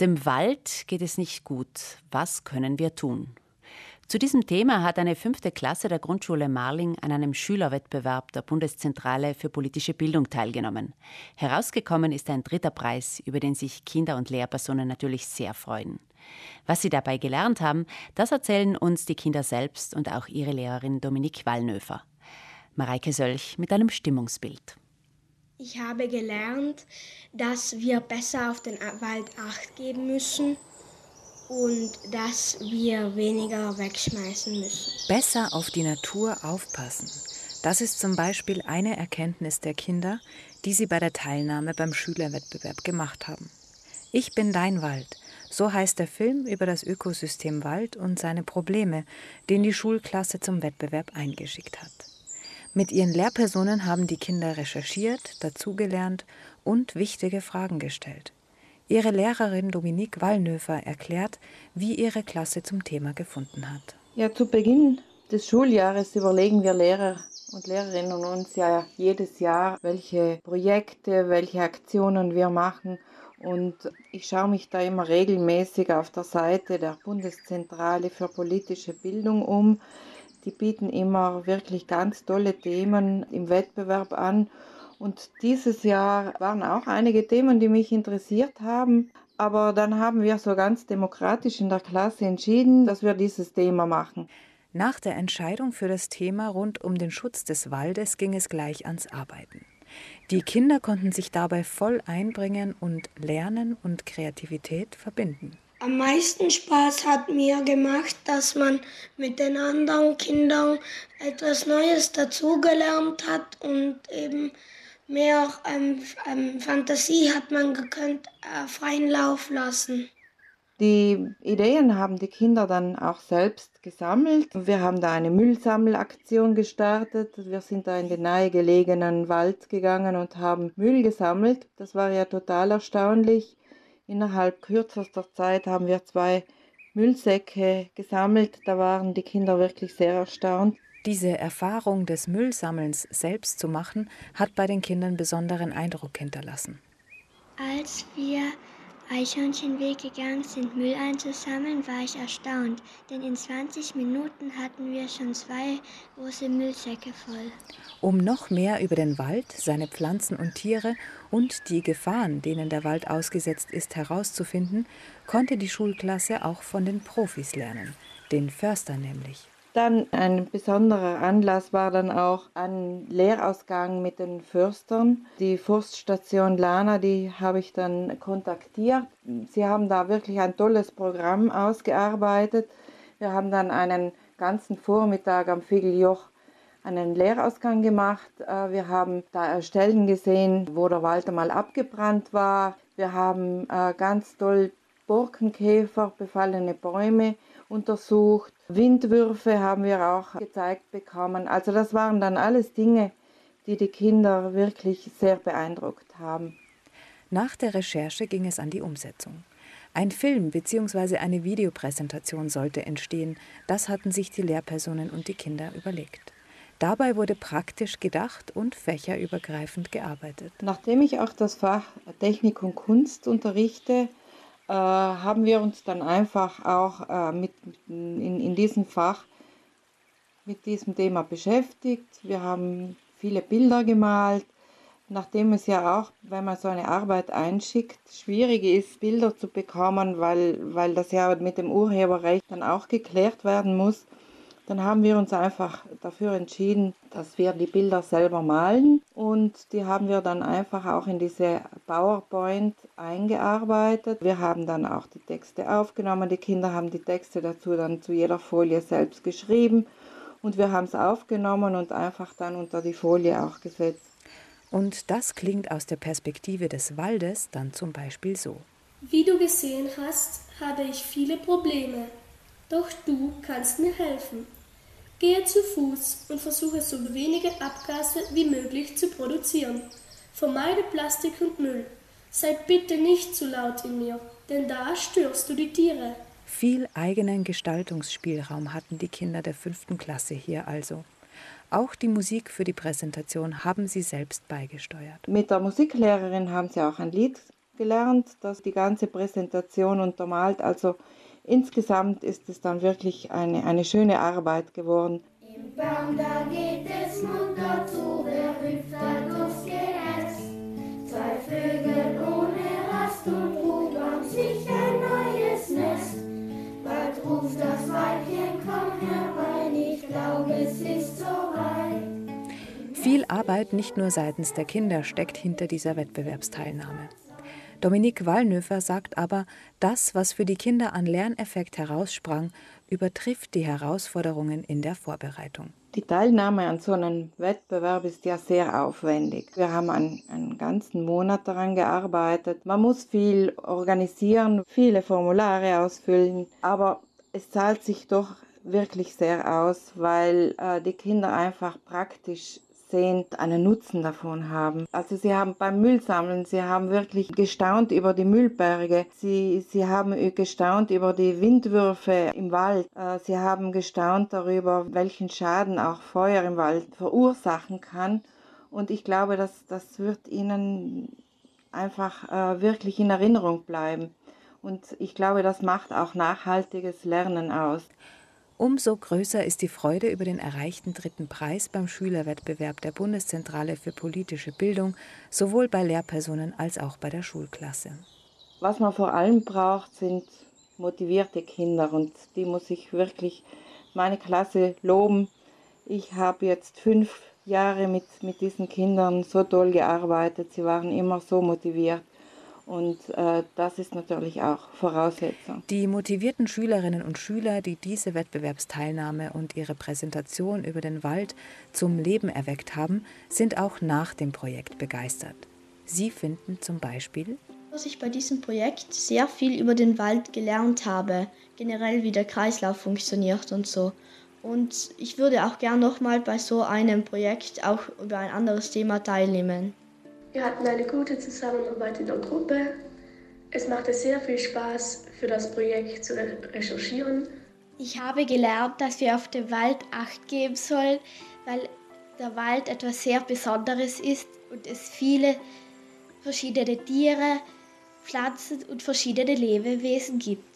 Dem Wald geht es nicht gut. Was können wir tun? Zu diesem Thema hat eine fünfte Klasse der Grundschule Marling an einem Schülerwettbewerb der Bundeszentrale für politische Bildung teilgenommen. Herausgekommen ist ein dritter Preis, über den sich Kinder und Lehrpersonen natürlich sehr freuen. Was sie dabei gelernt haben, das erzählen uns die Kinder selbst und auch ihre Lehrerin Dominique Wallnöfer. Mareike Sölch mit einem Stimmungsbild. Ich habe gelernt, dass wir besser auf den Wald acht geben müssen und dass wir weniger wegschmeißen müssen. Besser auf die Natur aufpassen. Das ist zum Beispiel eine Erkenntnis der Kinder, die sie bei der Teilnahme beim Schülerwettbewerb gemacht haben. Ich bin dein Wald. So heißt der Film über das Ökosystem Wald und seine Probleme, den die Schulklasse zum Wettbewerb eingeschickt hat. Mit ihren Lehrpersonen haben die Kinder recherchiert, dazugelernt und wichtige Fragen gestellt. Ihre Lehrerin Dominique Wallnöfer erklärt, wie ihre Klasse zum Thema gefunden hat. Ja, zu Beginn des Schuljahres überlegen wir Lehrer und Lehrerinnen uns ja jedes Jahr, welche Projekte, welche Aktionen wir machen. Und ich schaue mich da immer regelmäßig auf der Seite der Bundeszentrale für politische Bildung um die bieten immer wirklich ganz tolle Themen im Wettbewerb an. Und dieses Jahr waren auch einige Themen, die mich interessiert haben. Aber dann haben wir so ganz demokratisch in der Klasse entschieden, dass wir dieses Thema machen. Nach der Entscheidung für das Thema rund um den Schutz des Waldes ging es gleich ans Arbeiten. Die Kinder konnten sich dabei voll einbringen und Lernen und Kreativität verbinden. Am meisten Spaß hat mir gemacht, dass man mit den anderen Kindern etwas Neues dazugelernt hat und eben mehr ähm, ähm, Fantasie hat man gekonnt äh, freien Lauf lassen. Die Ideen haben die Kinder dann auch selbst gesammelt. Wir haben da eine Müllsammelaktion gestartet. Wir sind da in den nahegelegenen Wald gegangen und haben Müll gesammelt. Das war ja total erstaunlich. Innerhalb kürzester Zeit haben wir zwei Müllsäcke gesammelt. Da waren die Kinder wirklich sehr erstaunt. Diese Erfahrung des Müllsammelns selbst zu machen, hat bei den Kindern besonderen Eindruck hinterlassen. Als wir Eichhörnchenweg gegangen sind, Müll einzusammeln, war ich erstaunt, denn in 20 Minuten hatten wir schon zwei große Müllsäcke voll. Um noch mehr über den Wald, seine Pflanzen und Tiere und die Gefahren, denen der Wald ausgesetzt ist, herauszufinden, konnte die Schulklasse auch von den Profis lernen, den Förstern nämlich. Dann ein besonderer Anlass war dann auch ein Lehrausgang mit den Förstern. Die Forststation Lana, die habe ich dann kontaktiert. Sie haben da wirklich ein tolles Programm ausgearbeitet. Wir haben dann einen ganzen Vormittag am Figeljoch einen Lehrausgang gemacht. Äh, wir haben da Stellen gesehen, wo der Wald einmal abgebrannt war. Wir haben äh, ganz toll Borkenkäfer, befallene Bäume untersucht. Windwürfe haben wir auch gezeigt bekommen. Also das waren dann alles Dinge, die die Kinder wirklich sehr beeindruckt haben. Nach der Recherche ging es an die Umsetzung. Ein Film bzw. eine Videopräsentation sollte entstehen. Das hatten sich die Lehrpersonen und die Kinder überlegt. Dabei wurde praktisch gedacht und fächerübergreifend gearbeitet. Nachdem ich auch das Fach Technik und Kunst unterrichte, äh, haben wir uns dann einfach auch äh, mit, in, in diesem Fach mit diesem Thema beschäftigt. Wir haben viele Bilder gemalt, nachdem es ja auch, wenn man so eine Arbeit einschickt, schwierig ist, Bilder zu bekommen, weil, weil das ja mit dem Urheberrecht dann auch geklärt werden muss. Dann haben wir uns einfach dafür entschieden, dass wir die Bilder selber malen und die haben wir dann einfach auch in diese PowerPoint eingearbeitet. Wir haben dann auch die Texte aufgenommen, die Kinder haben die Texte dazu dann zu jeder Folie selbst geschrieben und wir haben es aufgenommen und einfach dann unter die Folie auch gesetzt. Und das klingt aus der Perspektive des Waldes dann zum Beispiel so. Wie du gesehen hast, habe ich viele Probleme. Doch du kannst mir helfen. Gehe zu Fuß und versuche so wenige Abgase wie möglich zu produzieren. Vermeide Plastik und Müll. Sei bitte nicht zu laut in mir, denn da störst du die Tiere. Viel eigenen Gestaltungsspielraum hatten die Kinder der fünften Klasse hier also. Auch die Musik für die Präsentation haben sie selbst beigesteuert. Mit der Musiklehrerin haben sie auch ein Lied gelernt, dass die ganze Präsentation untermalt. Also insgesamt ist es dann wirklich eine, eine schöne Arbeit geworden. Im Baum, da geht es munter zu, wer hüpft da durchs Geäst. Zwei Vögel ohne Rast und rufen sich ein neues Nest. Bald ruft das Weibchen, komm herein, ich glaube, es ist soweit. Viel Arbeit nicht nur seitens der Kinder steckt hinter dieser Wettbewerbsteilnahme. Dominique Wallnöfer sagt aber, das, was für die Kinder an Lerneffekt heraussprang, übertrifft die Herausforderungen in der Vorbereitung. Die Teilnahme an so einem Wettbewerb ist ja sehr aufwendig. Wir haben einen, einen, ganzen Monat daran gearbeitet. Man muss viel organisieren, viele Formulare ausfüllen, aber es zahlt sich doch wirklich sehr aus, weil äh, die Kinder einfach praktisch sehen, einen Nutzen davon haben. Also sie haben beim Müllsammeln, sie haben wirklich gestaunt über die Müllberge, sie, sie haben gestaunt über die Windwürfe im Wald, äh, sie haben gestaunt darüber, welchen Schaden auch Feuer im Wald verursachen kann. Und ich glaube, dass das wird ihnen einfach äh, wirklich in Erinnerung bleiben. Und ich glaube, das macht auch nachhaltiges Lernen aus. Umso größer ist die Freude über den erreichten dritten Preis beim Schülerwettbewerb der Bundeszentrale für politische Bildung, sowohl bei Lehrpersonen als auch bei der Schulklasse. Was man vor allem braucht, sind motivierte Kinder und die muss ich wirklich meine Klasse loben. Ich habe jetzt fünf Jahre mit, mit diesen Kindern so toll gearbeitet. Sie waren immer so motiviert. Und äh, das ist natürlich auch Voraussetzung. Die motivierten Schülerinnen und Schüler, die diese Wettbewerbsteilnahme und ihre Präsentation über den Wald zum Leben erweckt haben, sind auch nach dem Projekt begeistert. Sie finden zum Beispiel, dass ich bei diesem Projekt sehr viel über den Wald gelernt habe, generell wie der Kreislauf funktioniert und so. Und ich würde auch gern nochmal bei so einem Projekt auch über ein anderes Thema teilnehmen. Wir hatten eine gute Zusammenarbeit in der Gruppe. Es machte sehr viel Spaß, für das Projekt zu recherchieren. Ich habe gelernt, dass wir auf den Wald Acht geben sollen, weil der Wald etwas sehr Besonderes ist und es viele verschiedene Tiere, Pflanzen und verschiedene Lebewesen gibt.